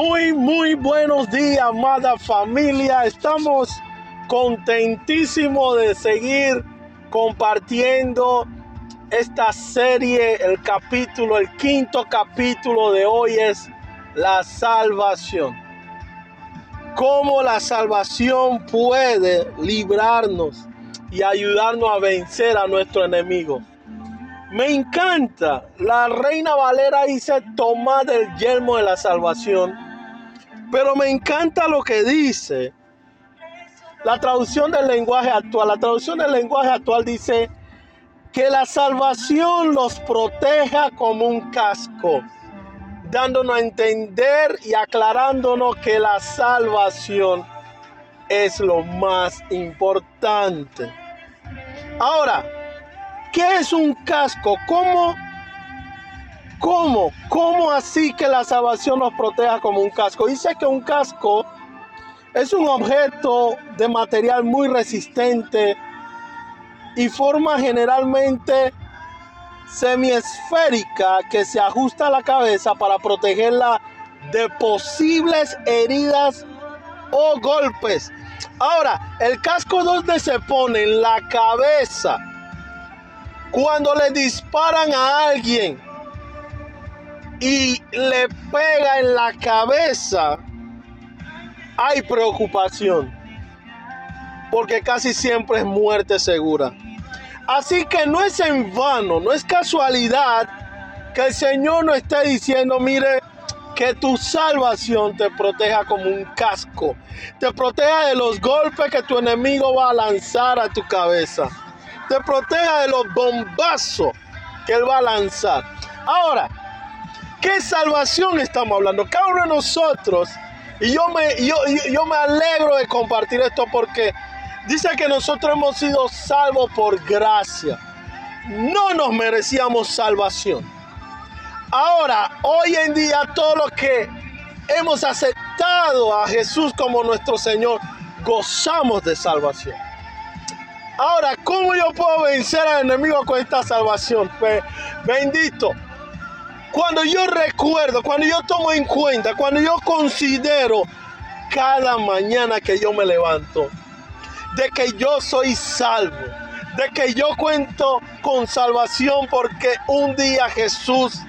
Muy, muy buenos días, amada familia. Estamos contentísimos de seguir compartiendo esta serie. El capítulo, el quinto capítulo de hoy es la salvación. Cómo la salvación puede librarnos y ayudarnos a vencer a nuestro enemigo. Me encanta. La reina Valera dice tomar el yelmo de la salvación. Pero me encanta lo que dice. La traducción del lenguaje actual. La traducción del lenguaje actual dice que la salvación los proteja como un casco. Dándonos a entender y aclarándonos que la salvación es lo más importante. Ahora, ¿Qué es un casco? ¿Cómo? ¿Cómo? ¿Cómo así que la salvación nos proteja como un casco? Dice que un casco es un objeto de material muy resistente y forma generalmente semiesférica que se ajusta a la cabeza para protegerla de posibles heridas o golpes. Ahora, el casco donde se pone en la cabeza cuando le disparan a alguien y le pega en la cabeza, hay preocupación. Porque casi siempre es muerte segura. Así que no es en vano, no es casualidad que el Señor nos esté diciendo, mire, que tu salvación te proteja como un casco. Te proteja de los golpes que tu enemigo va a lanzar a tu cabeza te proteja de los bombazos que Él va a lanzar. Ahora, ¿qué salvación estamos hablando? Cada uno de nosotros, y yo me, yo, yo me alegro de compartir esto porque dice que nosotros hemos sido salvos por gracia. No nos merecíamos salvación. Ahora, hoy en día, todos los que hemos aceptado a Jesús como nuestro Señor, gozamos de salvación. Ahora, ¿cómo yo puedo vencer al enemigo con esta salvación? Bendito. Cuando yo recuerdo, cuando yo tomo en cuenta, cuando yo considero cada mañana que yo me levanto, de que yo soy salvo, de que yo cuento con salvación porque un día Jesús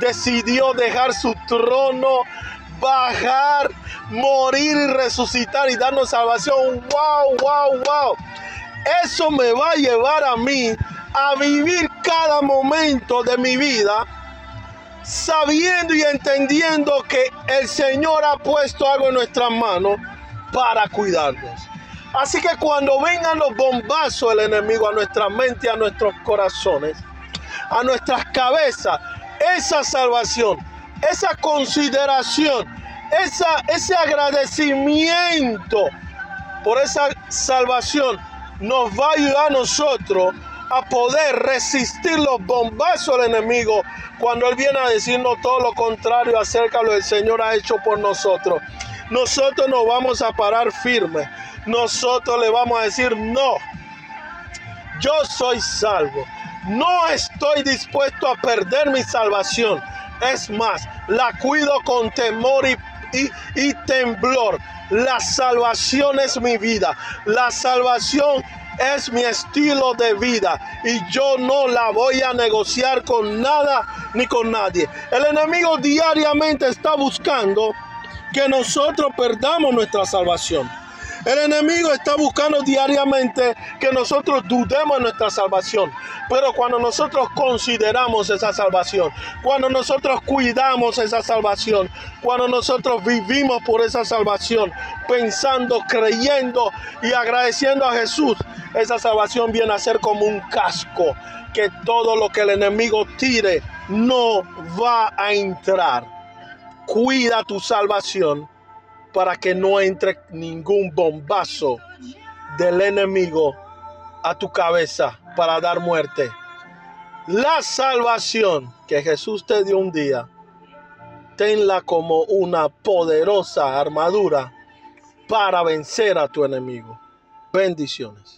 decidió dejar su trono, bajar, morir y resucitar y darnos salvación. ¡Wow, wow, wow! Eso me va a llevar a mí a vivir cada momento de mi vida sabiendo y entendiendo que el Señor ha puesto algo en nuestras manos para cuidarnos. Así que cuando vengan los bombazos del enemigo a nuestra mente, a nuestros corazones, a nuestras cabezas, esa salvación, esa consideración, esa, ese agradecimiento por esa salvación nos va a ayudar a nosotros a poder resistir los bombazos del enemigo cuando Él viene a decirnos todo lo contrario acerca de lo que el Señor ha hecho por nosotros. Nosotros nos vamos a parar firmes. Nosotros le vamos a decir, no, yo soy salvo. No estoy dispuesto a perder mi salvación. Es más, la cuido con temor y, y, y temblor la salvación es mi vida. La salvación es mi estilo de vida y yo no la voy a negociar con nada ni con nadie. El enemigo diariamente está buscando que nosotros perdamos nuestra salvación. El enemigo está buscando diariamente que nosotros dudemos de nuestra salvación. Pero cuando nosotros consideramos esa salvación, cuando nosotros cuidamos esa salvación, cuando nosotros vivimos por esa salvación, pensando, creyendo y agradeciendo a Jesús, esa salvación viene a ser como un casco que todo lo que el enemigo tire no va a entrar. Cuida tu salvación para que no entre ningún bombazo del enemigo a tu cabeza para dar muerte. La salvación que Jesús te dio un día, tenla como una poderosa armadura para vencer a tu enemigo. Bendiciones.